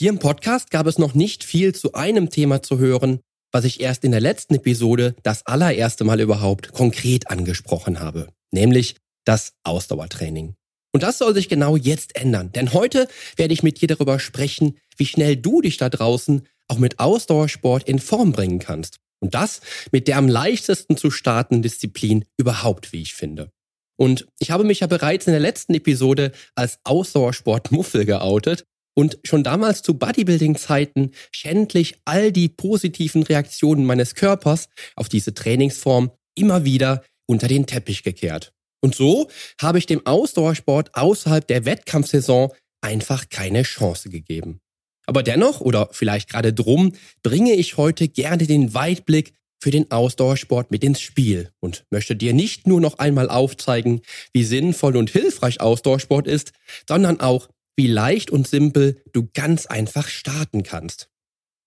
Hier im Podcast gab es noch nicht viel zu einem Thema zu hören, was ich erst in der letzten Episode das allererste Mal überhaupt konkret angesprochen habe, nämlich das Ausdauertraining. Und das soll sich genau jetzt ändern, denn heute werde ich mit dir darüber sprechen, wie schnell du dich da draußen auch mit Ausdauersport in Form bringen kannst. Und das mit der am leichtesten zu startenden Disziplin überhaupt, wie ich finde. Und ich habe mich ja bereits in der letzten Episode als Ausdauersport-Muffel geoutet und schon damals zu Bodybuilding-Zeiten schändlich all die positiven Reaktionen meines Körpers auf diese Trainingsform immer wieder unter den Teppich gekehrt. Und so habe ich dem Ausdauersport außerhalb der Wettkampfsaison einfach keine Chance gegeben. Aber dennoch, oder vielleicht gerade drum, bringe ich heute gerne den Weitblick für den Ausdauersport mit ins Spiel und möchte dir nicht nur noch einmal aufzeigen, wie sinnvoll und hilfreich Ausdauersport ist, sondern auch, wie leicht und simpel du ganz einfach starten kannst.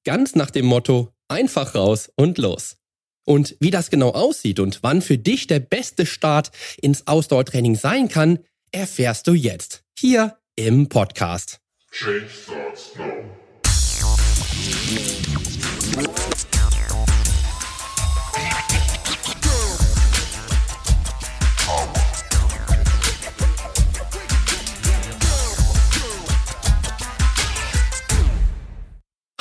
Ganz nach dem Motto, einfach raus und los. Und wie das genau aussieht und wann für dich der beste Start ins Ausdauertraining sein kann, erfährst du jetzt hier im Podcast. Change starts now.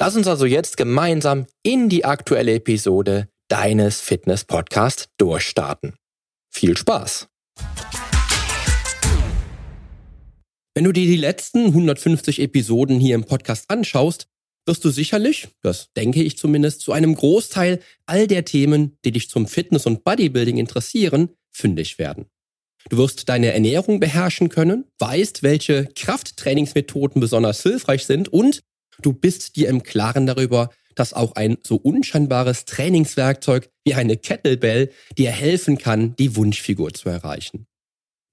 Lass uns also jetzt gemeinsam in die aktuelle Episode deines Fitness-Podcasts durchstarten. Viel Spaß! Wenn du dir die letzten 150 Episoden hier im Podcast anschaust, wirst du sicherlich, das denke ich zumindest, zu einem Großteil all der Themen, die dich zum Fitness und Bodybuilding interessieren, fündig werden. Du wirst deine Ernährung beherrschen können, weißt, welche Krafttrainingsmethoden besonders hilfreich sind und Du bist dir im Klaren darüber, dass auch ein so unscheinbares Trainingswerkzeug wie eine Kettlebell dir helfen kann, die Wunschfigur zu erreichen.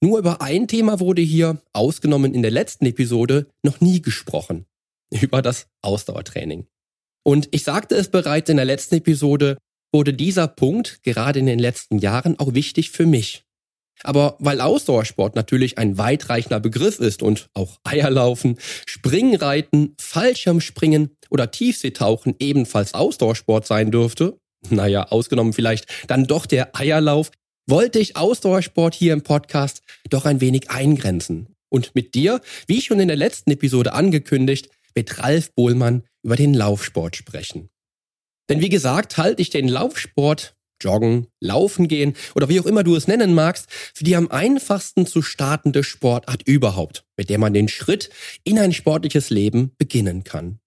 Nur über ein Thema wurde hier, ausgenommen in der letzten Episode, noch nie gesprochen. Über das Ausdauertraining. Und ich sagte es bereits in der letzten Episode, wurde dieser Punkt gerade in den letzten Jahren auch wichtig für mich. Aber weil Ausdauersport natürlich ein weitreichender Begriff ist und auch Eierlaufen, Springreiten, Fallschirmspringen oder Tiefseetauchen ebenfalls Ausdauersport sein dürfte, naja, ausgenommen vielleicht dann doch der Eierlauf, wollte ich Ausdauersport hier im Podcast doch ein wenig eingrenzen und mit dir, wie schon in der letzten Episode angekündigt, mit Ralf Bohlmann über den Laufsport sprechen. Denn wie gesagt, halte ich den Laufsport Joggen, Laufen gehen oder wie auch immer du es nennen magst, für die am einfachsten zu startende Sportart überhaupt, mit der man den Schritt in ein sportliches Leben beginnen kann.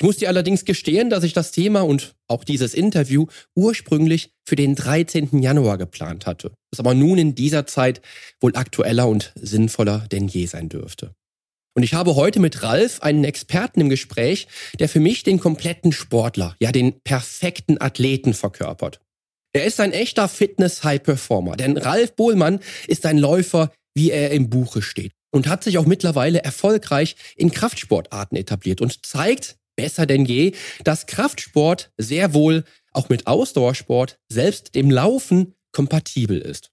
Ich muss dir allerdings gestehen, dass ich das Thema und auch dieses Interview ursprünglich für den 13. Januar geplant hatte, das aber nun in dieser Zeit wohl aktueller und sinnvoller denn je sein dürfte. Und ich habe heute mit Ralf einen Experten im Gespräch, der für mich den kompletten Sportler, ja den perfekten Athleten verkörpert. Er ist ein echter Fitness-High-Performer, denn Ralf Bohlmann ist ein Läufer, wie er im Buche steht und hat sich auch mittlerweile erfolgreich in Kraftsportarten etabliert und zeigt besser denn je, dass Kraftsport sehr wohl auch mit Ausdauersport, selbst dem Laufen, kompatibel ist.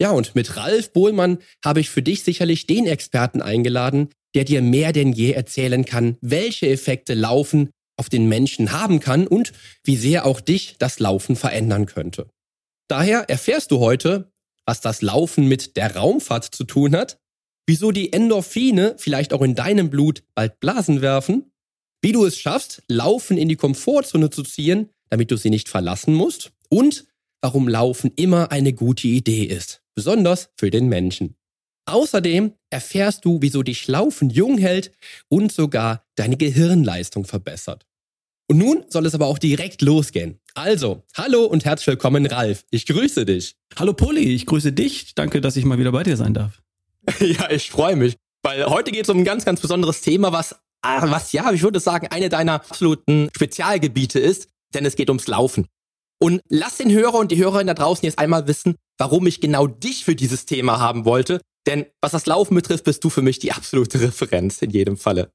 Ja, und mit Ralf Bohlmann habe ich für dich sicherlich den Experten eingeladen, der dir mehr denn je erzählen kann, welche Effekte Laufen auf den Menschen haben kann und wie sehr auch dich das Laufen verändern könnte. Daher erfährst du heute, was das Laufen mit der Raumfahrt zu tun hat, wieso die Endorphine vielleicht auch in deinem Blut bald Blasen werfen, wie du es schaffst, Laufen in die Komfortzone zu ziehen, damit du sie nicht verlassen musst und warum Laufen immer eine gute Idee ist, besonders für den Menschen. Außerdem erfährst du, wieso dich Laufen jung hält und sogar deine Gehirnleistung verbessert. Und nun soll es aber auch direkt losgehen. Also, hallo und herzlich willkommen, Ralf. Ich grüße dich. Hallo Poli, ich grüße dich. Danke, dass ich mal wieder bei dir sein darf. ja, ich freue mich, weil heute geht es um ein ganz, ganz besonderes Thema, was ah, was ja, ich würde sagen, eine deiner absoluten Spezialgebiete ist, denn es geht ums Laufen. Und lass den Hörer und die Hörerin da draußen jetzt einmal wissen, warum ich genau dich für dieses Thema haben wollte. Denn was das Laufen betrifft, bist du für mich die absolute Referenz in jedem Falle.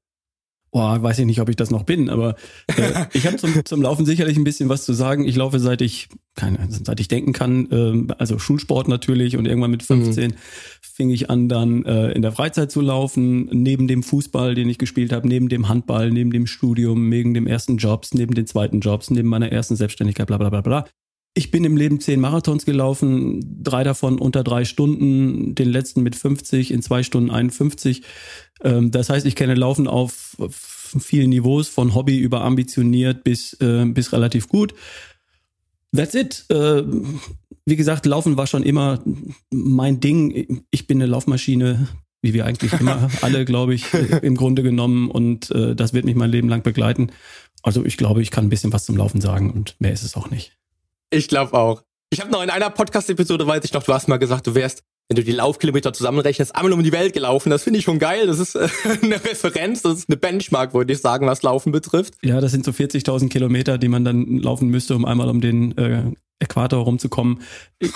Boah, weiß ich nicht, ob ich das noch bin, aber äh, ich habe zum, zum Laufen sicherlich ein bisschen was zu sagen. Ich laufe seit ich, keine, seit ich denken kann, äh, also Schulsport natürlich und irgendwann mit 15 mhm. fing ich an, dann äh, in der Freizeit zu laufen, neben dem Fußball, den ich gespielt habe, neben dem Handball, neben dem Studium, neben dem ersten Jobs, neben den zweiten Jobs, neben meiner ersten Selbstständigkeit, bla bla bla bla. Ich bin im Leben zehn Marathons gelaufen, drei davon unter drei Stunden, den letzten mit 50, in zwei Stunden 51. Ähm, das heißt, ich kenne Laufen auf vielen Niveaus, von Hobby über ambitioniert bis, äh, bis relativ gut. That's it. Äh, wie gesagt, Laufen war schon immer mein Ding. Ich bin eine Laufmaschine, wie wir eigentlich immer alle, glaube ich, im Grunde genommen. Und äh, das wird mich mein Leben lang begleiten. Also ich glaube, ich kann ein bisschen was zum Laufen sagen und mehr ist es auch nicht. Ich glaube auch. Ich habe noch in einer Podcast-Episode, weiß ich noch, du hast mal gesagt, du wärst, wenn du die Laufkilometer zusammenrechnest, einmal um die Welt gelaufen. Das finde ich schon geil. Das ist eine Referenz, das ist eine Benchmark, würde ich sagen, was Laufen betrifft. Ja, das sind so 40.000 Kilometer, die man dann laufen müsste, um einmal um den äh, Äquator rumzukommen.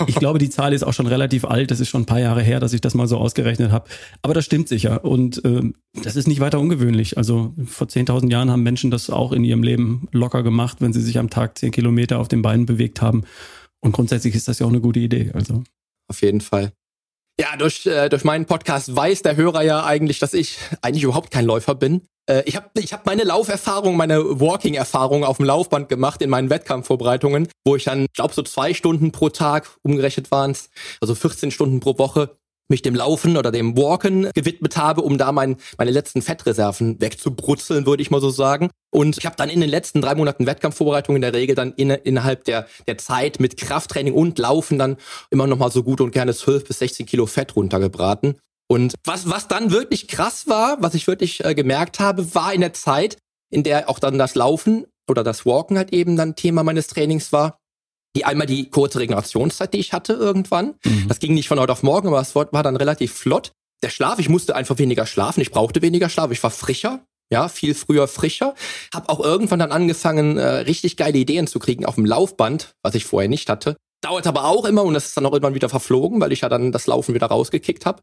Ich glaube, die Zahl ist auch schon relativ alt. Das ist schon ein paar Jahre her, dass ich das mal so ausgerechnet habe. Aber das stimmt sicher. Und äh, das ist nicht weiter ungewöhnlich. Also vor 10.000 Jahren haben Menschen das auch in ihrem Leben locker gemacht, wenn sie sich am Tag 10 Kilometer auf den Beinen bewegt haben. Und grundsätzlich ist das ja auch eine gute Idee. Also. Auf jeden Fall. Ja, durch, äh, durch meinen Podcast weiß der Hörer ja eigentlich, dass ich eigentlich überhaupt kein Läufer bin. Äh, ich habe ich hab meine Lauferfahrung, meine Walking-Erfahrung auf dem Laufband gemacht in meinen Wettkampfvorbereitungen, wo ich dann, glaube so zwei Stunden pro Tag, umgerechnet waren also 14 Stunden pro Woche, mich dem Laufen oder dem Walken gewidmet habe, um da mein, meine letzten Fettreserven wegzubrutzeln, würde ich mal so sagen. Und ich habe dann in den letzten drei Monaten Wettkampfvorbereitung in der Regel dann in, innerhalb der, der Zeit mit Krafttraining und Laufen dann immer noch mal so gut und gerne 12 bis 16 Kilo Fett runtergebraten. Und was, was dann wirklich krass war, was ich wirklich äh, gemerkt habe, war in der Zeit, in der auch dann das Laufen oder das Walken halt eben dann Thema meines Trainings war, die einmal die kurze Regenerationszeit, die ich hatte irgendwann. Mhm. Das ging nicht von heute auf morgen, aber es war dann relativ flott. Der Schlaf, ich musste einfach weniger schlafen, ich brauchte weniger Schlaf, ich war frischer, ja, viel früher frischer. Hab auch irgendwann dann angefangen, äh, richtig geile Ideen zu kriegen auf dem Laufband, was ich vorher nicht hatte. Dauert aber auch immer und das ist dann auch irgendwann wieder verflogen, weil ich ja dann das Laufen wieder rausgekickt habe.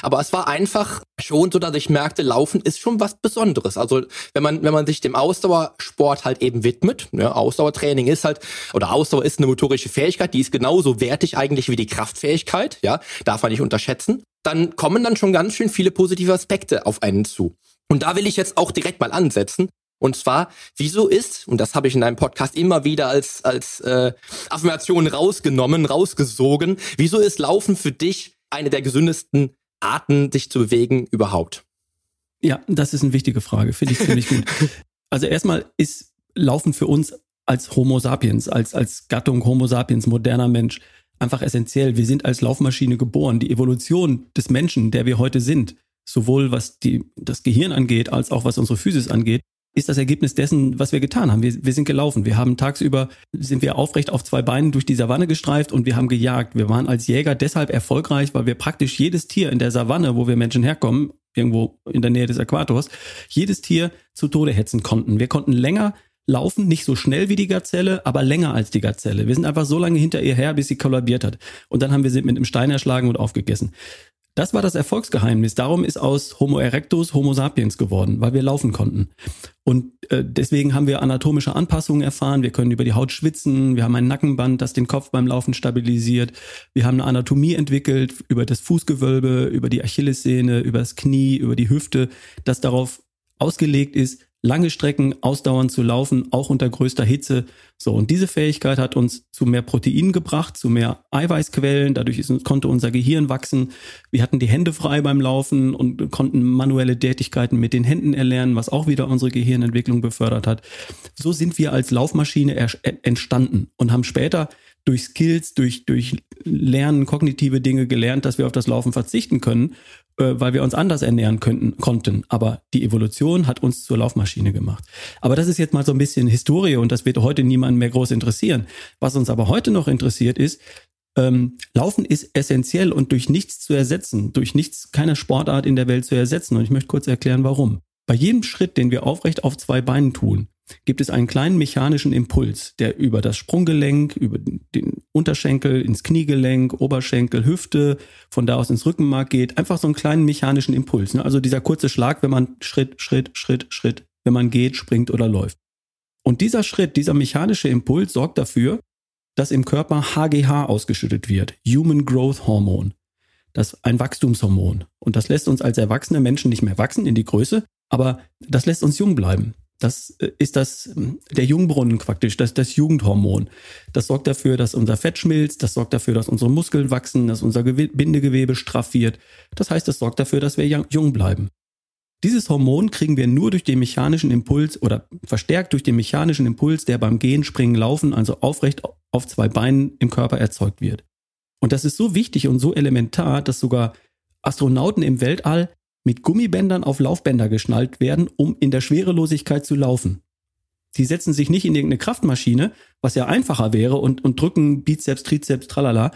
Aber es war einfach schon so, dass ich merkte, Laufen ist schon was Besonderes. Also wenn man, wenn man sich dem Ausdauersport halt eben widmet, ne, Ausdauertraining ist halt, oder Ausdauer ist eine motorische Fähigkeit, die ist genauso wertig eigentlich wie die Kraftfähigkeit, ja, darf man nicht unterschätzen, dann kommen dann schon ganz schön viele positive Aspekte auf einen zu. Und da will ich jetzt auch direkt mal ansetzen. Und zwar, wieso ist, und das habe ich in einem Podcast immer wieder als, als äh, Affirmation rausgenommen, rausgesogen, wieso ist Laufen für dich eine der gesündesten Arten, dich zu bewegen überhaupt? Ja, das ist eine wichtige Frage, finde ich ziemlich gut. Also erstmal ist Laufen für uns als Homo sapiens, als, als Gattung Homo sapiens, moderner Mensch, einfach essentiell. Wir sind als Laufmaschine geboren. Die Evolution des Menschen, der wir heute sind, sowohl was die, das Gehirn angeht, als auch was unsere Physis angeht, ist das Ergebnis dessen, was wir getan haben. Wir, wir sind gelaufen. Wir haben tagsüber, sind wir aufrecht auf zwei Beinen durch die Savanne gestreift und wir haben gejagt. Wir waren als Jäger deshalb erfolgreich, weil wir praktisch jedes Tier in der Savanne, wo wir Menschen herkommen, irgendwo in der Nähe des Äquators, jedes Tier zu Tode hetzen konnten. Wir konnten länger laufen, nicht so schnell wie die Gazelle, aber länger als die Gazelle. Wir sind einfach so lange hinter ihr her, bis sie kollabiert hat. Und dann haben wir sie mit einem Stein erschlagen und aufgegessen. Das war das Erfolgsgeheimnis. Darum ist aus Homo erectus Homo sapiens geworden, weil wir laufen konnten. Und äh, deswegen haben wir anatomische Anpassungen erfahren. Wir können über die Haut schwitzen. Wir haben ein Nackenband, das den Kopf beim Laufen stabilisiert. Wir haben eine Anatomie entwickelt über das Fußgewölbe, über die Achillessehne, über das Knie, über die Hüfte, das darauf ausgelegt ist, lange Strecken ausdauernd zu laufen, auch unter größter Hitze. So, und diese Fähigkeit hat uns zu mehr Proteinen gebracht, zu mehr Eiweißquellen. Dadurch ist, konnte unser Gehirn wachsen. Wir hatten die Hände frei beim Laufen und konnten manuelle Tätigkeiten mit den Händen erlernen, was auch wieder unsere Gehirnentwicklung befördert hat. So sind wir als Laufmaschine entstanden und haben später durch Skills, durch, durch Lernen, kognitive Dinge gelernt, dass wir auf das Laufen verzichten können äh, weil wir uns anders ernähren könnten, konnten. Aber die Evolution hat uns zur Laufmaschine gemacht. Aber das ist jetzt mal so ein bisschen Historie und das wird heute niemanden mehr groß interessieren. Was uns aber heute noch interessiert ist, ähm, Laufen ist essentiell und durch nichts zu ersetzen, durch nichts, keine Sportart in der Welt zu ersetzen. Und ich möchte kurz erklären, warum. Bei jedem Schritt, den wir aufrecht auf zwei Beinen tun, gibt es einen kleinen mechanischen Impuls, der über das Sprunggelenk, über den Unterschenkel, ins Kniegelenk, Oberschenkel, Hüfte, von da aus ins Rückenmark geht. Einfach so einen kleinen mechanischen Impuls. Ne? Also dieser kurze Schlag, wenn man Schritt, Schritt, Schritt, Schritt, wenn man geht, springt oder läuft. Und dieser Schritt, dieser mechanische Impuls sorgt dafür, dass im Körper HGH ausgeschüttet wird, Human Growth Hormone. Das ist ein Wachstumshormon. Und das lässt uns als erwachsene Menschen nicht mehr wachsen in die Größe, aber das lässt uns jung bleiben. Das äh, ist das, ähm, der Jungbrunnen praktisch, das, das Jugendhormon. Das sorgt dafür, dass unser Fett schmilzt, das sorgt dafür, dass unsere Muskeln wachsen, dass unser Bindegewebe straff wird. Das heißt, das sorgt dafür, dass wir jung bleiben. Dieses Hormon kriegen wir nur durch den mechanischen Impuls oder verstärkt durch den mechanischen Impuls, der beim Gehen, Springen, Laufen, also aufrecht auf zwei Beinen im Körper erzeugt wird. Und das ist so wichtig und so elementar, dass sogar Astronauten im Weltall mit Gummibändern auf Laufbänder geschnallt werden, um in der Schwerelosigkeit zu laufen. Sie setzen sich nicht in irgendeine Kraftmaschine, was ja einfacher wäre, und, und drücken Bizeps, Trizeps, tralala,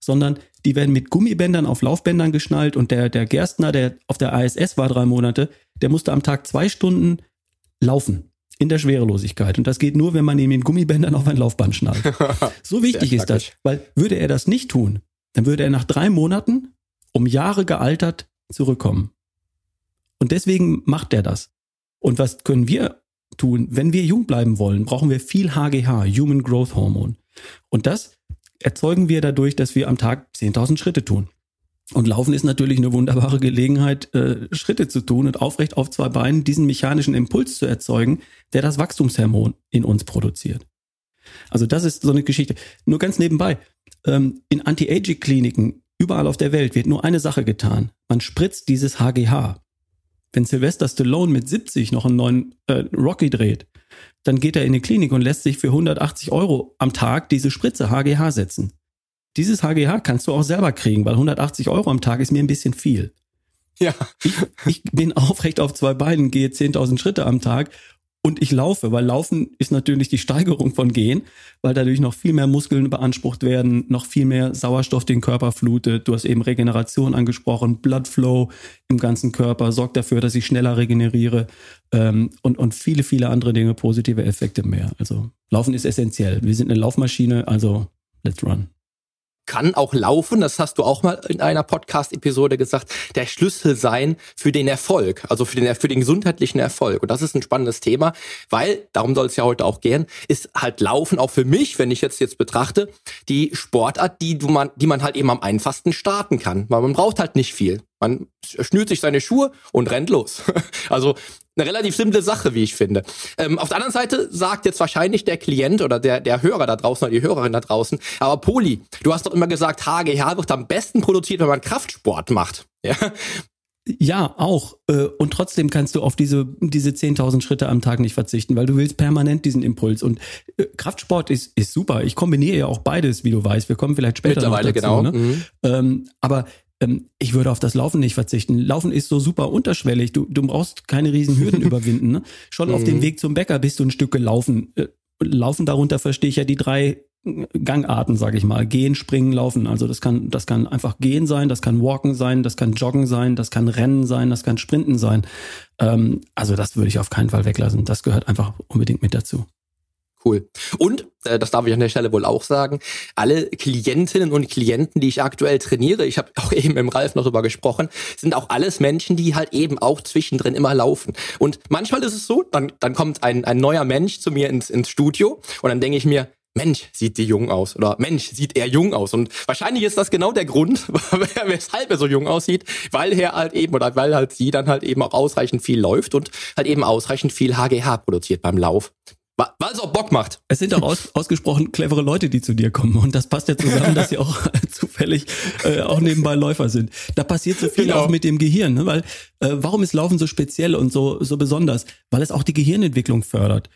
sondern die werden mit Gummibändern auf Laufbändern geschnallt und der, der Gerstner, der auf der ISS war drei Monate, der musste am Tag zwei Stunden laufen in der Schwerelosigkeit. Und das geht nur, wenn man ihn mit Gummibändern auf ein Laufband schnallt. So wichtig ist das, weil würde er das nicht tun, dann würde er nach drei Monaten um Jahre gealtert zurückkommen. Und deswegen macht er das. Und was können wir tun? Wenn wir jung bleiben wollen, brauchen wir viel HGH, Human Growth Hormone. Und das erzeugen wir dadurch, dass wir am Tag 10.000 Schritte tun. Und Laufen ist natürlich eine wunderbare Gelegenheit, äh, Schritte zu tun und aufrecht auf zwei Beinen diesen mechanischen Impuls zu erzeugen, der das Wachstumshormon in uns produziert. Also das ist so eine Geschichte. Nur ganz nebenbei, ähm, in Anti-Aging-Kliniken überall auf der Welt wird nur eine Sache getan. Man spritzt dieses HGH wenn Sylvester Stallone mit 70 noch einen neuen äh, Rocky dreht, dann geht er in die Klinik und lässt sich für 180 Euro am Tag diese Spritze HGH setzen. Dieses HGH kannst du auch selber kriegen, weil 180 Euro am Tag ist mir ein bisschen viel. Ja. Ich, ich bin aufrecht auf zwei Beinen, gehe 10.000 Schritte am Tag und ich laufe, weil Laufen ist natürlich die Steigerung von Gehen, weil dadurch noch viel mehr Muskeln beansprucht werden, noch viel mehr Sauerstoff den Körper flutet. Du hast eben Regeneration angesprochen, Blood Flow im ganzen Körper sorgt dafür, dass ich schneller regeneriere ähm, und, und viele, viele andere Dinge, positive Effekte mehr. Also Laufen ist essentiell. Wir sind eine Laufmaschine, also let's run kann auch laufen, das hast du auch mal in einer Podcast-Episode gesagt, der Schlüssel sein für den Erfolg, also für den, für den gesundheitlichen Erfolg. Und das ist ein spannendes Thema, weil, darum soll es ja heute auch gehen, ist halt Laufen auch für mich, wenn ich jetzt jetzt betrachte, die Sportart, die, du man, die man halt eben am einfachsten starten kann. Weil man braucht halt nicht viel. Man schnürt sich seine Schuhe und rennt los. Also eine relativ simple Sache, wie ich finde. Ähm, auf der anderen Seite sagt jetzt wahrscheinlich der Klient oder der, der Hörer da draußen oder die Hörerin da draußen, aber Poli, du hast doch immer gesagt, HGH wird am besten produziert, wenn man Kraftsport macht. Ja, ja, auch. Äh, und trotzdem kannst du auf diese, diese 10.000 Schritte am Tag nicht verzichten, weil du willst permanent diesen Impuls. Und äh, Kraftsport ist, ist super. Ich kombiniere ja auch beides, wie du weißt. Wir kommen vielleicht später noch dazu. Genau. Ne? Mhm. Ähm, aber ähm, ich würde auf das Laufen nicht verzichten. Laufen ist so super unterschwellig. Du, du brauchst keine riesen Hürden überwinden. Ne? Schon mhm. auf dem mhm. Weg zum Bäcker bist du ein Stück gelaufen. Äh, laufen darunter verstehe ich ja die drei äh, Gangarten, sage ich mal. Gehen, springen, laufen. Also das kann, das kann einfach gehen sein, das kann walken sein, das kann joggen sein, das kann rennen sein, das kann sprinten sein. Ähm, also das würde ich auf keinen Fall weglassen. Das gehört einfach unbedingt mit dazu. Cool. Und, äh, das darf ich an der Stelle wohl auch sagen, alle Klientinnen und Klienten, die ich aktuell trainiere, ich habe auch eben im Ralf noch drüber gesprochen, sind auch alles Menschen, die halt eben auch zwischendrin immer laufen. Und manchmal ist es so, dann, dann kommt ein, ein neuer Mensch zu mir ins, ins Studio und dann denke ich mir, Mensch, sieht die jung aus oder Mensch, sieht er jung aus. Und wahrscheinlich ist das genau der Grund, weshalb er so jung aussieht, weil er halt eben oder weil halt sie dann halt eben auch ausreichend viel läuft und halt eben ausreichend viel HGH produziert beim Lauf. Weil es auch Bock macht. Es sind auch aus, ausgesprochen clevere Leute, die zu dir kommen. Und das passt ja zusammen, dass sie auch zufällig äh, auch nebenbei Läufer sind. Da passiert so viel genau. auch mit dem Gehirn. Ne? Weil äh, warum ist Laufen so speziell und so, so besonders? Weil es auch die Gehirnentwicklung fördert.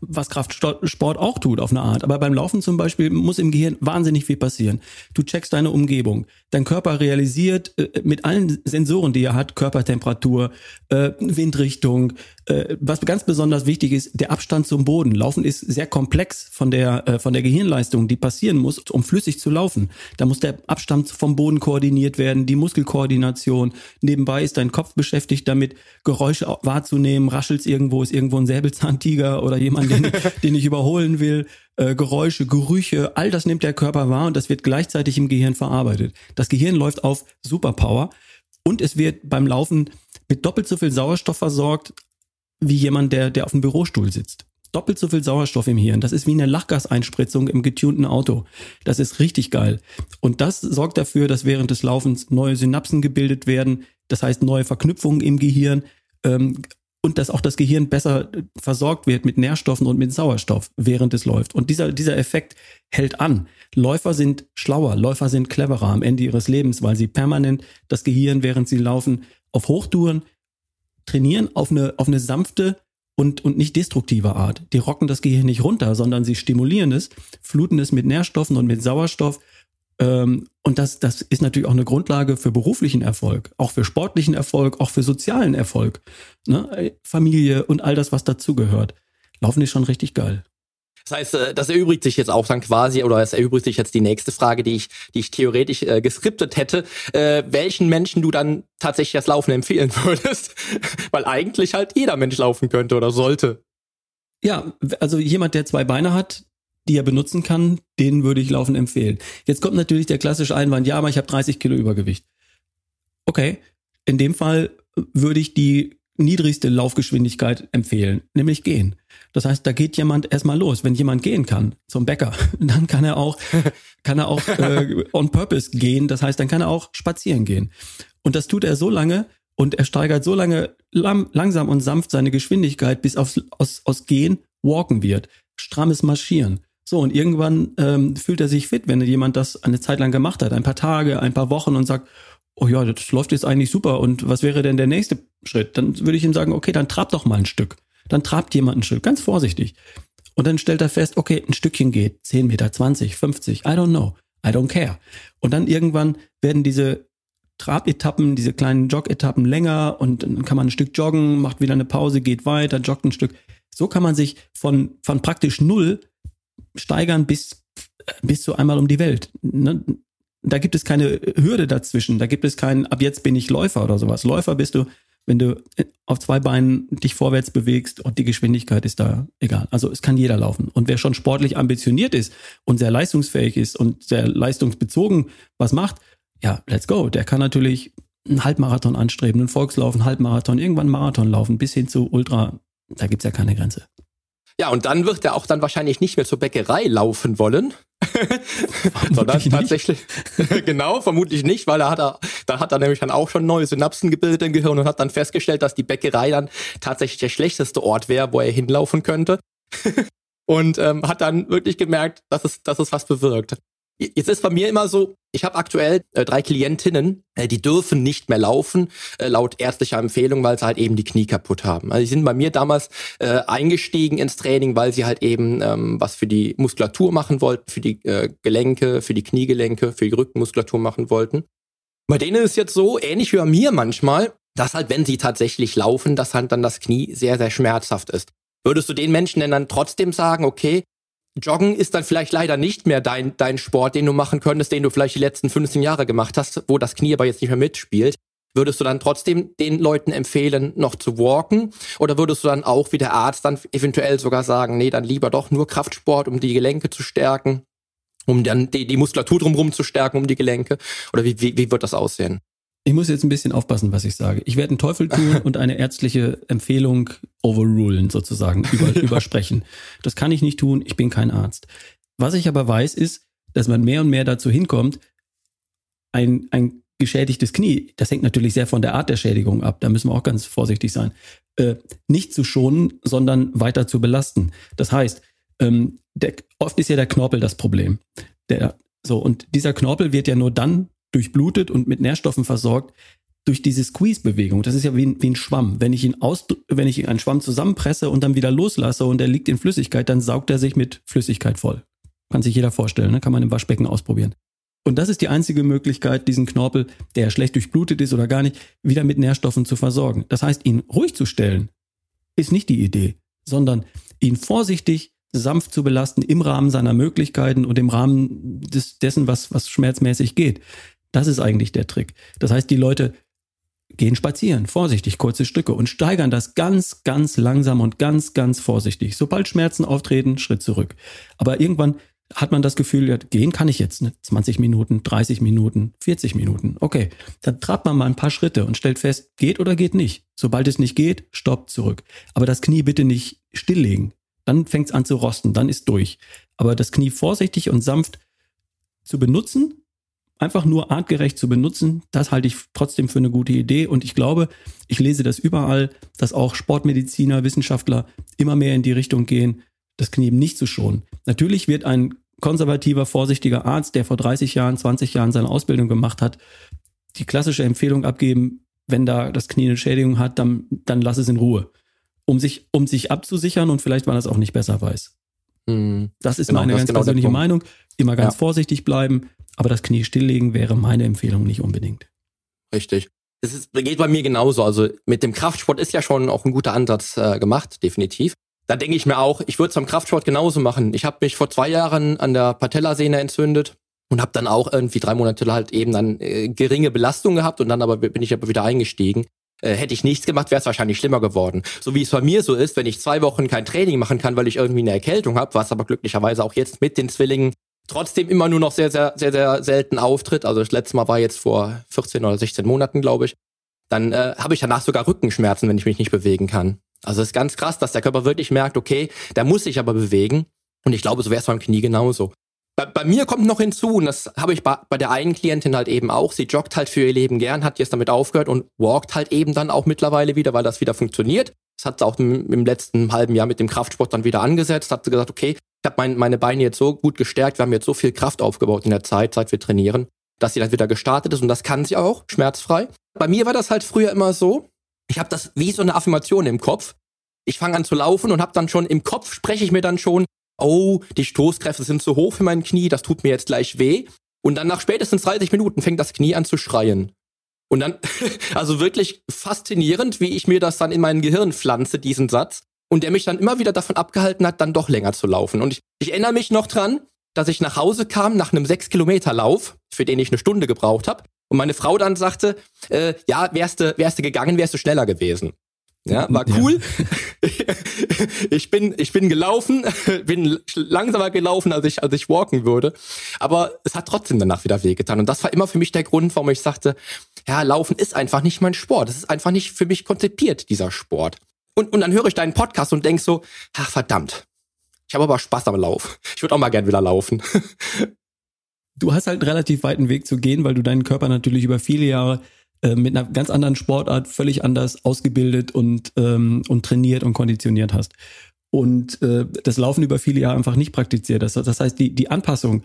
Was Kraftsport auch tut auf eine Art. Aber beim Laufen zum Beispiel muss im Gehirn wahnsinnig viel passieren. Du checkst deine Umgebung. Dein Körper realisiert äh, mit allen Sensoren, die er hat, Körpertemperatur, äh, Windrichtung. Äh, was ganz besonders wichtig ist, der Abstand zum Boden. Laufen ist sehr komplex von der, äh, von der Gehirnleistung, die passieren muss, um flüssig zu laufen. Da muss der Abstand vom Boden koordiniert werden, die Muskelkoordination. Nebenbei ist dein Kopf beschäftigt damit, Geräusche wahrzunehmen. Raschelt's irgendwo, ist irgendwo ein Säbelzahntiger oder jemand den, den ich überholen will, äh, Geräusche, Gerüche, all das nimmt der Körper wahr und das wird gleichzeitig im Gehirn verarbeitet. Das Gehirn läuft auf Superpower und es wird beim Laufen mit doppelt so viel Sauerstoff versorgt wie jemand, der, der auf dem Bürostuhl sitzt. Doppelt so viel Sauerstoff im Hirn. Das ist wie eine Lachgaseinspritzung im getunten Auto. Das ist richtig geil. Und das sorgt dafür, dass während des Laufens neue Synapsen gebildet werden. Das heißt, neue Verknüpfungen im Gehirn. Ähm, und dass auch das Gehirn besser äh, versorgt wird mit Nährstoffen und mit Sauerstoff, während es läuft. Und dieser, dieser Effekt hält an. Läufer sind schlauer, Läufer sind cleverer am Ende ihres Lebens, weil sie permanent das Gehirn, während sie laufen, auf Hochtouren trainieren, auf eine, auf eine sanfte und, und nicht destruktive Art. Die rocken das Gehirn nicht runter, sondern sie stimulieren es, fluten es mit Nährstoffen und mit Sauerstoff und das, das ist natürlich auch eine Grundlage für beruflichen Erfolg, auch für sportlichen Erfolg, auch für sozialen Erfolg. Ne? Familie und all das, was dazugehört. Laufen ist schon richtig geil. Das heißt, äh, das erübrigt sich jetzt auch dann quasi, oder es erübrigt sich jetzt die nächste Frage, die ich, die ich theoretisch äh, geskriptet hätte, äh, welchen Menschen du dann tatsächlich das Laufen empfehlen würdest. Weil eigentlich halt jeder Mensch laufen könnte oder sollte. Ja, also jemand, der zwei Beine hat, die er benutzen kann, den würde ich Laufen empfehlen. Jetzt kommt natürlich der klassische Einwand, ja, aber ich habe 30 Kilo Übergewicht. Okay, in dem Fall würde ich die niedrigste Laufgeschwindigkeit empfehlen, nämlich gehen. Das heißt, da geht jemand erstmal los. Wenn jemand gehen kann zum Bäcker, dann kann er auch, kann er auch äh, on purpose gehen. Das heißt, dann kann er auch spazieren gehen. Und das tut er so lange und er steigert so lange langsam und sanft seine Geschwindigkeit, bis aufs, aus, aus Gehen walken wird. Strammes Marschieren. So, und irgendwann ähm, fühlt er sich fit, wenn jemand das eine Zeit lang gemacht hat, ein paar Tage, ein paar Wochen und sagt, oh ja, das läuft jetzt eigentlich super und was wäre denn der nächste Schritt? Dann würde ich ihm sagen, okay, dann trab doch mal ein Stück. Dann trabt jemand ein Stück, ganz vorsichtig. Und dann stellt er fest, okay, ein Stückchen geht, 10 Meter, 20, 50, I don't know, I don't care. Und dann irgendwann werden diese Trabetappen, diese kleinen Jog-Etappen länger und dann kann man ein Stück joggen, macht wieder eine Pause, geht weiter, joggt ein Stück. So kann man sich von, von praktisch null steigern bis, bis zu einmal um die Welt. Ne? Da gibt es keine Hürde dazwischen. Da gibt es kein, ab jetzt bin ich Läufer oder sowas. Läufer bist du, wenn du auf zwei Beinen dich vorwärts bewegst und die Geschwindigkeit ist da egal. Also es kann jeder laufen. Und wer schon sportlich ambitioniert ist und sehr leistungsfähig ist und sehr leistungsbezogen was macht, ja, let's go. Der kann natürlich einen Halbmarathon anstreben, einen Volkslauf, einen Halbmarathon, irgendwann einen Marathon laufen, bis hin zu Ultra. Da gibt's ja keine Grenze. Ja, und dann wird er auch dann wahrscheinlich nicht mehr zur Bäckerei laufen wollen. sondern tatsächlich, genau, vermutlich nicht, weil er hat er, da hat er nämlich dann auch schon neue Synapsen gebildet im Gehirn und hat dann festgestellt, dass die Bäckerei dann tatsächlich der schlechteste Ort wäre, wo er hinlaufen könnte. und ähm, hat dann wirklich gemerkt, dass es, dass es was bewirkt. Jetzt ist bei mir immer so, ich habe aktuell äh, drei Klientinnen, äh, die dürfen nicht mehr laufen, äh, laut ärztlicher Empfehlung, weil sie halt eben die Knie kaputt haben. Also die sind bei mir damals äh, eingestiegen ins Training, weil sie halt eben ähm, was für die Muskulatur machen wollten, für die äh, Gelenke, für die Kniegelenke, für die Rückenmuskulatur machen wollten. Bei denen ist es jetzt so, ähnlich wie bei mir manchmal, dass halt, wenn sie tatsächlich laufen, dass halt dann das Knie sehr, sehr schmerzhaft ist. Würdest du den Menschen denn dann trotzdem sagen, okay, Joggen ist dann vielleicht leider nicht mehr dein, dein Sport, den du machen könntest, den du vielleicht die letzten 15 Jahre gemacht hast, wo das Knie aber jetzt nicht mehr mitspielt. Würdest du dann trotzdem den Leuten empfehlen, noch zu walken? Oder würdest du dann auch wie der Arzt dann eventuell sogar sagen, nee, dann lieber doch nur Kraftsport, um die Gelenke zu stärken, um dann die, die Muskulatur drumherum zu stärken, um die Gelenke? Oder wie, wie, wie wird das aussehen? Ich muss jetzt ein bisschen aufpassen, was ich sage. Ich werde einen Teufel tun und eine ärztliche Empfehlung overrulen, sozusagen, über, übersprechen. Das kann ich nicht tun, ich bin kein Arzt. Was ich aber weiß, ist, dass man mehr und mehr dazu hinkommt, ein, ein geschädigtes Knie, das hängt natürlich sehr von der Art der Schädigung ab, da müssen wir auch ganz vorsichtig sein, äh, nicht zu schonen, sondern weiter zu belasten. Das heißt, ähm, der, oft ist ja der Knorpel das Problem. Der, so, und dieser Knorpel wird ja nur dann durchblutet und mit Nährstoffen versorgt, durch diese Squeeze-Bewegung, das ist ja wie ein, wie ein Schwamm. Wenn ich ihn aus, wenn ich einen Schwamm zusammenpresse und dann wieder loslasse und er liegt in Flüssigkeit, dann saugt er sich mit Flüssigkeit voll. Kann sich jeder vorstellen, ne? kann man im Waschbecken ausprobieren. Und das ist die einzige Möglichkeit, diesen Knorpel, der schlecht durchblutet ist oder gar nicht, wieder mit Nährstoffen zu versorgen. Das heißt, ihn ruhig zu stellen, ist nicht die Idee, sondern ihn vorsichtig, sanft zu belasten im Rahmen seiner Möglichkeiten und im Rahmen des, dessen, was, was schmerzmäßig geht. Das ist eigentlich der Trick. Das heißt, die Leute gehen spazieren, vorsichtig, kurze Stücke und steigern das ganz, ganz langsam und ganz, ganz vorsichtig. Sobald Schmerzen auftreten, Schritt zurück. Aber irgendwann hat man das Gefühl, ja, gehen kann ich jetzt, ne? 20 Minuten, 30 Minuten, 40 Minuten. Okay, dann trabt man mal ein paar Schritte und stellt fest, geht oder geht nicht. Sobald es nicht geht, stoppt zurück. Aber das Knie bitte nicht stilllegen. Dann fängt es an zu rosten, dann ist durch. Aber das Knie vorsichtig und sanft zu benutzen, einfach nur artgerecht zu benutzen, das halte ich trotzdem für eine gute Idee. Und ich glaube, ich lese das überall, dass auch Sportmediziner, Wissenschaftler immer mehr in die Richtung gehen, das Knie nicht zu schonen. Natürlich wird ein konservativer, vorsichtiger Arzt, der vor 30 Jahren, 20 Jahren seine Ausbildung gemacht hat, die klassische Empfehlung abgeben, wenn da das Knie eine Schädigung hat, dann, dann lass es in Ruhe. Um sich, um sich abzusichern und vielleicht, weil er es auch nicht besser weiß. Hm. Das ist genau, meine ganz genau persönliche Meinung. Immer ganz ja. vorsichtig bleiben, aber das Knie stilllegen wäre meine Empfehlung nicht unbedingt. Richtig. Es ist, geht bei mir genauso. Also mit dem Kraftsport ist ja schon auch ein guter Ansatz äh, gemacht, definitiv. Da denke ich mir auch, ich würde es am Kraftsport genauso machen. Ich habe mich vor zwei Jahren an der Patellasehne entzündet und habe dann auch irgendwie drei Monate halt eben dann äh, geringe Belastung gehabt und dann aber bin ich aber wieder eingestiegen. Äh, hätte ich nichts gemacht, wäre es wahrscheinlich schlimmer geworden. So wie es bei mir so ist, wenn ich zwei Wochen kein Training machen kann, weil ich irgendwie eine Erkältung habe, was aber glücklicherweise auch jetzt mit den Zwillingen trotzdem immer nur noch sehr, sehr, sehr, sehr selten auftritt. Also das letzte Mal war jetzt vor 14 oder 16 Monaten, glaube ich. Dann äh, habe ich danach sogar Rückenschmerzen, wenn ich mich nicht bewegen kann. Also es ist ganz krass, dass der Körper wirklich merkt, okay, der muss sich aber bewegen. Und ich glaube, so wäre es beim Knie genauso. Bei, bei, mir kommt noch hinzu, und das habe ich bei, bei der einen Klientin halt eben auch, sie joggt halt für ihr Leben gern, hat jetzt damit aufgehört und walkt halt eben dann auch mittlerweile wieder, weil das wieder funktioniert. Das hat sie auch im, im letzten halben Jahr mit dem Kraftsport dann wieder angesetzt, hat sie gesagt, okay, ich habe mein, meine Beine jetzt so gut gestärkt, wir haben jetzt so viel Kraft aufgebaut in der Zeit, seit wir trainieren, dass sie dann wieder gestartet ist und das kann sie auch, schmerzfrei. Bei mir war das halt früher immer so, ich habe das wie so eine Affirmation im Kopf. Ich fange an zu laufen und habe dann schon im Kopf spreche ich mir dann schon, oh, die Stoßkräfte sind zu hoch für mein Knie, das tut mir jetzt gleich weh. Und dann nach spätestens 30 Minuten fängt das Knie an zu schreien. Und dann, also wirklich faszinierend, wie ich mir das dann in mein Gehirn pflanze, diesen Satz und der mich dann immer wieder davon abgehalten hat, dann doch länger zu laufen. Und ich, ich erinnere mich noch dran, dass ich nach Hause kam nach einem 6-Kilometer-Lauf, für den ich eine Stunde gebraucht habe, und meine Frau dann sagte, äh, ja, wärst du, wärst du gegangen, wärst du schneller gewesen. Ja, war cool. Ja. ich bin, ich bin gelaufen, bin langsamer gelaufen, als ich, als ich walken würde. Aber es hat trotzdem danach wieder wehgetan. Und das war immer für mich der Grund, warum ich sagte, ja, Laufen ist einfach nicht mein Sport. Es ist einfach nicht für mich konzipiert, dieser Sport. Und, und dann höre ich deinen Podcast und denk so, ach verdammt, ich habe aber Spaß am Lauf. Ich würde auch mal gern wieder laufen. du hast halt einen relativ weiten Weg zu gehen, weil du deinen Körper natürlich über viele Jahre äh, mit einer ganz anderen Sportart völlig anders ausgebildet und, ähm, und trainiert und konditioniert hast. Und äh, das Laufen über viele Jahre einfach nicht praktiziert hast. Das heißt, die, die Anpassung,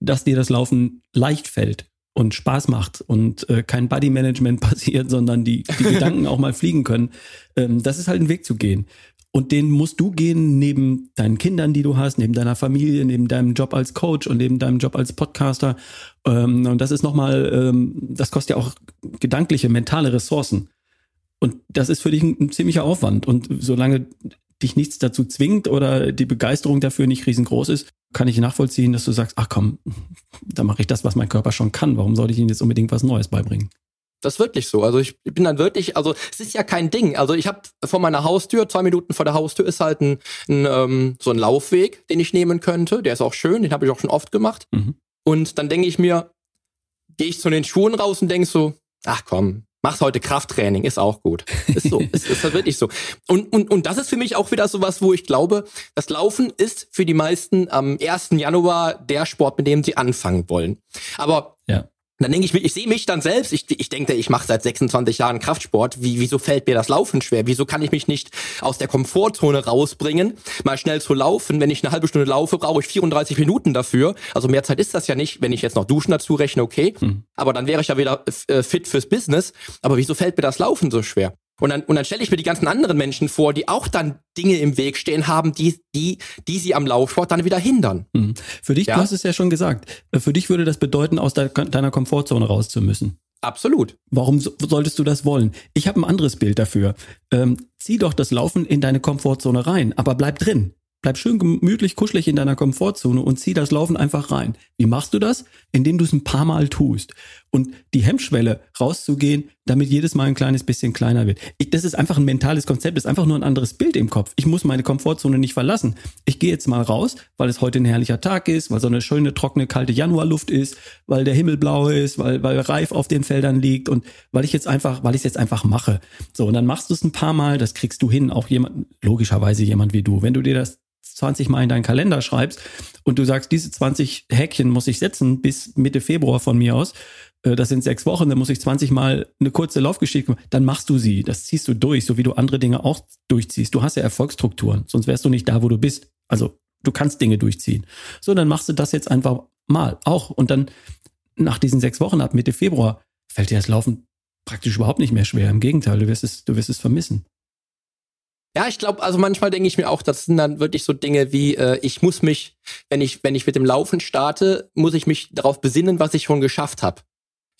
dass dir das Laufen leicht fällt, und Spaß macht und äh, kein Bodymanagement passiert, sondern die, die Gedanken auch mal fliegen können, ähm, das ist halt ein Weg zu gehen. Und den musst du gehen neben deinen Kindern, die du hast, neben deiner Familie, neben deinem Job als Coach und neben deinem Job als Podcaster. Ähm, und das ist nochmal, ähm, das kostet ja auch gedankliche, mentale Ressourcen. Und das ist für dich ein, ein ziemlicher Aufwand. Und solange dich nichts dazu zwingt oder die Begeisterung dafür nicht riesengroß ist, kann ich nachvollziehen, dass du sagst, ach komm, da mache ich das, was mein Körper schon kann. Warum sollte ich ihm jetzt unbedingt was Neues beibringen? Das ist wirklich so. Also ich bin dann wirklich, also es ist ja kein Ding. Also ich habe vor meiner Haustür, zwei Minuten vor der Haustür ist halt ein, ein ähm, so ein Laufweg, den ich nehmen könnte. Der ist auch schön, den habe ich auch schon oft gemacht. Mhm. Und dann denke ich mir, gehe ich zu den Schuhen raus und denke so, ach komm, machst heute Krafttraining, ist auch gut. Ist so, ist, ist halt wirklich so. Und, und, und das ist für mich auch wieder so was, wo ich glaube, das Laufen ist für die meisten am 1. Januar der Sport, mit dem sie anfangen wollen. Aber ja. Dann denke ich mir, ich sehe mich dann selbst, ich, ich denke, ich mache seit 26 Jahren Kraftsport, Wie, wieso fällt mir das Laufen schwer? Wieso kann ich mich nicht aus der Komfortzone rausbringen, mal schnell zu laufen? Wenn ich eine halbe Stunde laufe, brauche ich 34 Minuten dafür. Also mehr Zeit ist das ja nicht, wenn ich jetzt noch Duschen dazu rechne, okay. Hm. Aber dann wäre ich ja wieder äh, fit fürs Business. Aber wieso fällt mir das Laufen so schwer? Und dann, und dann stelle ich mir die ganzen anderen Menschen vor, die auch dann Dinge im Weg stehen haben, die, die, die sie am Laufsport dann wieder hindern. Mhm. Für dich, ja? du hast es ja schon gesagt, für dich würde das bedeuten, aus de deiner Komfortzone raus zu müssen. Absolut. Warum so, solltest du das wollen? Ich habe ein anderes Bild dafür. Ähm, zieh doch das Laufen in deine Komfortzone rein, aber bleib drin. Bleib schön gemütlich, kuschelig in deiner Komfortzone und zieh das Laufen einfach rein. Wie machst du das? Indem du es ein paar Mal tust. Und die Hemmschwelle rauszugehen, damit jedes Mal ein kleines bisschen kleiner wird. Ich, das ist einfach ein mentales Konzept, das ist einfach nur ein anderes Bild im Kopf. Ich muss meine Komfortzone nicht verlassen. Ich gehe jetzt mal raus, weil es heute ein herrlicher Tag ist, weil so eine schöne, trockene, kalte Januarluft ist, weil der Himmel blau ist, weil, weil Reif auf den Feldern liegt und weil ich jetzt einfach, weil ich es jetzt einfach mache. So, und dann machst du es ein paar Mal, das kriegst du hin, auch jemand, logischerweise jemand wie du. Wenn du dir das 20 Mal in deinen Kalender schreibst und du sagst, diese 20 Häkchen muss ich setzen bis Mitte Februar von mir aus, das sind sechs Wochen, dann muss ich 20 Mal eine kurze Laufgeschichte machen, dann machst du sie. Das ziehst du durch, so wie du andere Dinge auch durchziehst. Du hast ja Erfolgsstrukturen, sonst wärst du nicht da, wo du bist. Also du kannst Dinge durchziehen. So, dann machst du das jetzt einfach mal auch. Und dann nach diesen sechs Wochen ab Mitte Februar fällt dir das Laufen praktisch überhaupt nicht mehr schwer. Im Gegenteil, du wirst es, du wirst es vermissen. Ja, ich glaube, also manchmal denke ich mir auch, das sind dann wirklich so Dinge wie, äh, ich muss mich, wenn ich, wenn ich mit dem Laufen starte, muss ich mich darauf besinnen, was ich schon geschafft habe.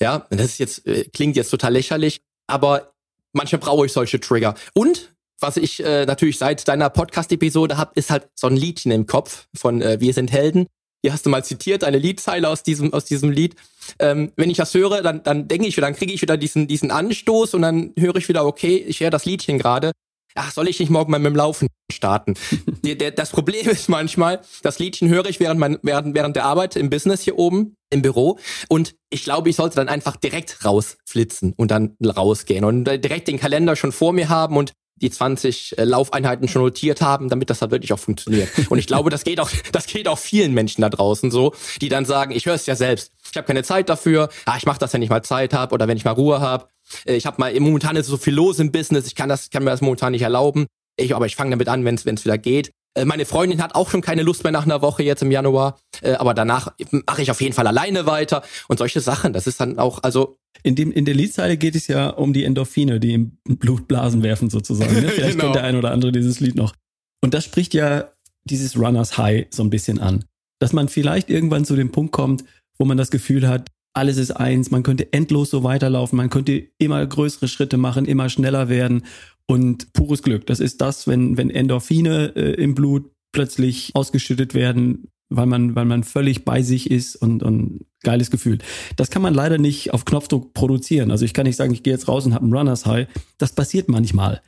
Ja, das ist jetzt, äh, klingt jetzt total lächerlich, aber manchmal brauche ich solche Trigger. Und was ich äh, natürlich seit deiner Podcast-Episode habe, ist halt so ein Liedchen im Kopf von äh, Wir sind Helden. Hier hast du mal zitiert, eine Liedzeile aus diesem, aus diesem Lied. Ähm, wenn ich das höre, dann, dann denke ich wieder, dann kriege ich wieder diesen, diesen Anstoß und dann höre ich wieder, okay, ich höre das Liedchen gerade ach, soll ich nicht morgen mal mit dem Laufen starten? das Problem ist manchmal, das Liedchen höre ich während, mein, während, während der Arbeit im Business hier oben im Büro und ich glaube, ich sollte dann einfach direkt rausflitzen und dann rausgehen und direkt den Kalender schon vor mir haben und die 20 äh, Laufeinheiten schon notiert haben, damit das halt wirklich auch funktioniert. Und ich glaube, das geht auch, das geht auch vielen Menschen da draußen so, die dann sagen, ich höre es ja selbst, ich habe keine Zeit dafür, ah, ich mache das, wenn ich mal Zeit habe oder wenn ich mal Ruhe habe. Äh, ich habe mal momentan ist so viel los im Business, ich kann das kann mir das momentan nicht erlauben. Ich, aber ich fange damit an, wenn es wieder geht. Äh, meine Freundin hat auch schon keine Lust mehr nach einer Woche jetzt im Januar, äh, aber danach mache ich auf jeden Fall alleine weiter und solche Sachen. Das ist dann auch, also in dem in der Liedzeile geht es ja um die Endorphine, die im Blut Blasen werfen sozusagen. Ne? Vielleicht genau. kennt der ein oder andere dieses Lied noch. Und das spricht ja dieses Runners High so ein bisschen an, dass man vielleicht irgendwann zu dem Punkt kommt, wo man das Gefühl hat, alles ist eins, man könnte endlos so weiterlaufen, man könnte immer größere Schritte machen, immer schneller werden und pures Glück. Das ist das, wenn, wenn Endorphine äh, im Blut plötzlich ausgeschüttet werden, weil man, weil man völlig bei sich ist und, und geiles Gefühl. Das kann man leider nicht auf Knopfdruck produzieren. Also ich kann nicht sagen, ich gehe jetzt raus und habe einen Runners High. Das passiert manchmal.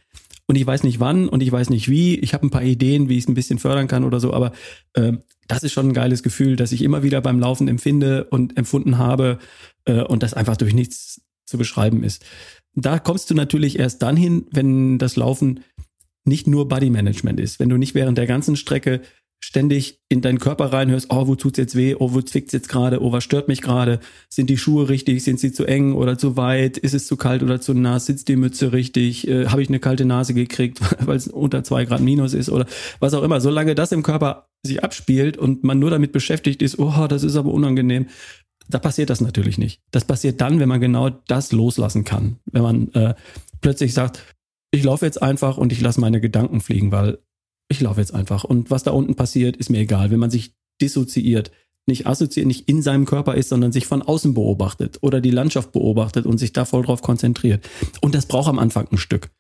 Und ich weiß nicht wann und ich weiß nicht wie. Ich habe ein paar Ideen, wie ich es ein bisschen fördern kann oder so, aber äh, das ist schon ein geiles Gefühl, das ich immer wieder beim Laufen empfinde und empfunden habe äh, und das einfach durch nichts zu beschreiben ist. Da kommst du natürlich erst dann hin, wenn das Laufen nicht nur Body Management ist, wenn du nicht während der ganzen Strecke ständig in deinen Körper reinhörst, oh, wo tut's jetzt weh, oh, wo zwickt's jetzt gerade, oh, was stört mich gerade, sind die Schuhe richtig, sind sie zu eng oder zu weit, ist es zu kalt oder zu nass, sitzt die Mütze richtig, äh, habe ich eine kalte Nase gekriegt, weil es unter zwei Grad minus ist oder was auch immer. Solange das im Körper sich abspielt und man nur damit beschäftigt ist, oh, das ist aber unangenehm, da passiert das natürlich nicht. Das passiert dann, wenn man genau das loslassen kann. Wenn man äh, plötzlich sagt, ich laufe jetzt einfach und ich lasse meine Gedanken fliegen, weil ich laufe jetzt einfach. Und was da unten passiert, ist mir egal. Wenn man sich dissoziiert, nicht assoziiert, nicht in seinem Körper ist, sondern sich von außen beobachtet oder die Landschaft beobachtet und sich da voll drauf konzentriert. Und das braucht am Anfang ein Stück.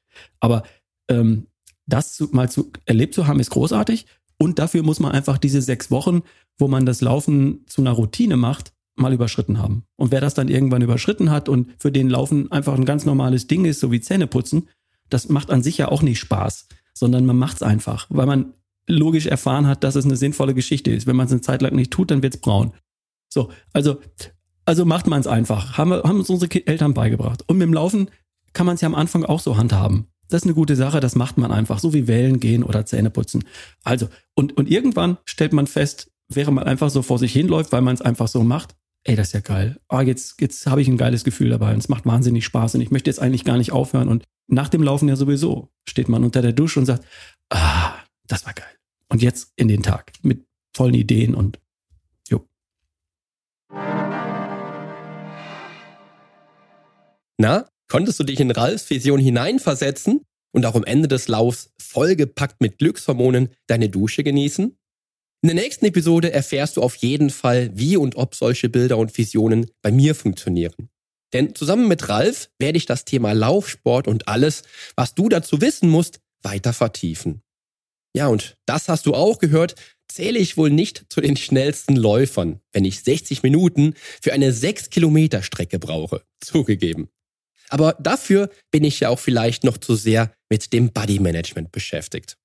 Aber ähm, das zu, mal zu, erlebt zu haben, ist großartig. Und dafür muss man einfach diese sechs Wochen, wo man das Laufen zu einer Routine macht, mal überschritten haben. Und wer das dann irgendwann überschritten hat und für den Laufen einfach ein ganz normales Ding ist, so wie Zähne putzen, das macht an sich ja auch nicht Spaß sondern man macht es einfach, weil man logisch erfahren hat, dass es eine sinnvolle Geschichte ist. Wenn man es eine Zeit lang nicht tut, dann wird es braun. So, also, also macht man es einfach. Haben, wir, haben uns unsere Eltern beigebracht. Und mit dem Laufen kann man es ja am Anfang auch so handhaben. Das ist eine gute Sache, das macht man einfach, so wie Wellen gehen oder Zähne putzen. Also, und, und irgendwann stellt man fest, während man einfach so vor sich hinläuft, weil man es einfach so macht, ey, das ist ja geil. Oh, jetzt, jetzt habe ich ein geiles Gefühl dabei und es macht wahnsinnig Spaß und ich möchte jetzt eigentlich gar nicht aufhören. Und nach dem Laufen ja sowieso steht man unter der Dusche und sagt, ah, das war geil. Und jetzt in den Tag mit vollen Ideen und jo. Na, konntest du dich in Ralfs Vision hineinversetzen und auch am Ende des Laufs vollgepackt mit Glückshormonen deine Dusche genießen? In der nächsten Episode erfährst du auf jeden Fall, wie und ob solche Bilder und Visionen bei mir funktionieren. Denn zusammen mit Ralf werde ich das Thema Laufsport und alles, was du dazu wissen musst, weiter vertiefen. Ja, und das hast du auch gehört, zähle ich wohl nicht zu den schnellsten Läufern, wenn ich 60 Minuten für eine 6 Kilometer Strecke brauche. Zugegeben. Aber dafür bin ich ja auch vielleicht noch zu sehr mit dem Body Management beschäftigt.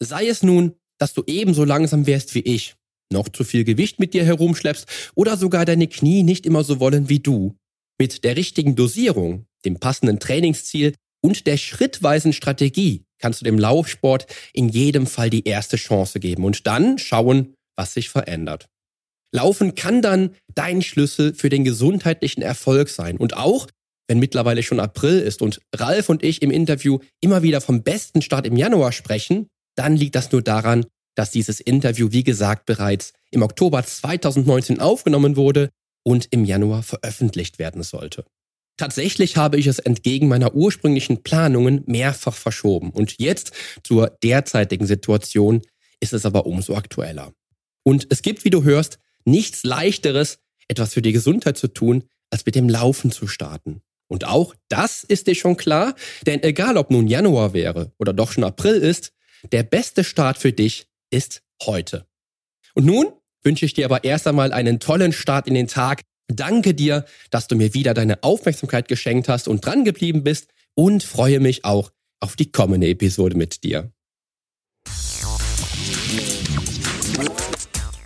Sei es nun dass du ebenso langsam wärst wie ich, noch zu viel Gewicht mit dir herumschleppst oder sogar deine Knie nicht immer so wollen wie du. Mit der richtigen Dosierung, dem passenden Trainingsziel und der schrittweisen Strategie kannst du dem Laufsport in jedem Fall die erste Chance geben und dann schauen, was sich verändert. Laufen kann dann dein Schlüssel für den gesundheitlichen Erfolg sein und auch wenn mittlerweile schon April ist und Ralf und ich im Interview immer wieder vom besten Start im Januar sprechen, dann liegt das nur daran, dass dieses Interview, wie gesagt, bereits im Oktober 2019 aufgenommen wurde und im Januar veröffentlicht werden sollte. Tatsächlich habe ich es entgegen meiner ursprünglichen Planungen mehrfach verschoben und jetzt zur derzeitigen Situation ist es aber umso aktueller. Und es gibt, wie du hörst, nichts leichteres, etwas für die Gesundheit zu tun, als mit dem Laufen zu starten. Und auch das ist dir schon klar, denn egal ob nun Januar wäre oder doch schon April ist, der beste Start für dich ist heute. Und nun wünsche ich dir aber erst einmal einen tollen Start in den Tag. Danke dir, dass du mir wieder deine Aufmerksamkeit geschenkt hast und dran geblieben bist und freue mich auch auf die kommende Episode mit dir.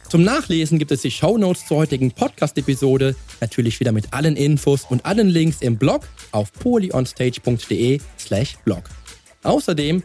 Zum Nachlesen gibt es die Show Notes zur heutigen Podcast-Episode, natürlich wieder mit allen Infos und allen Links im Blog auf polyonstage.de slash blog. Außerdem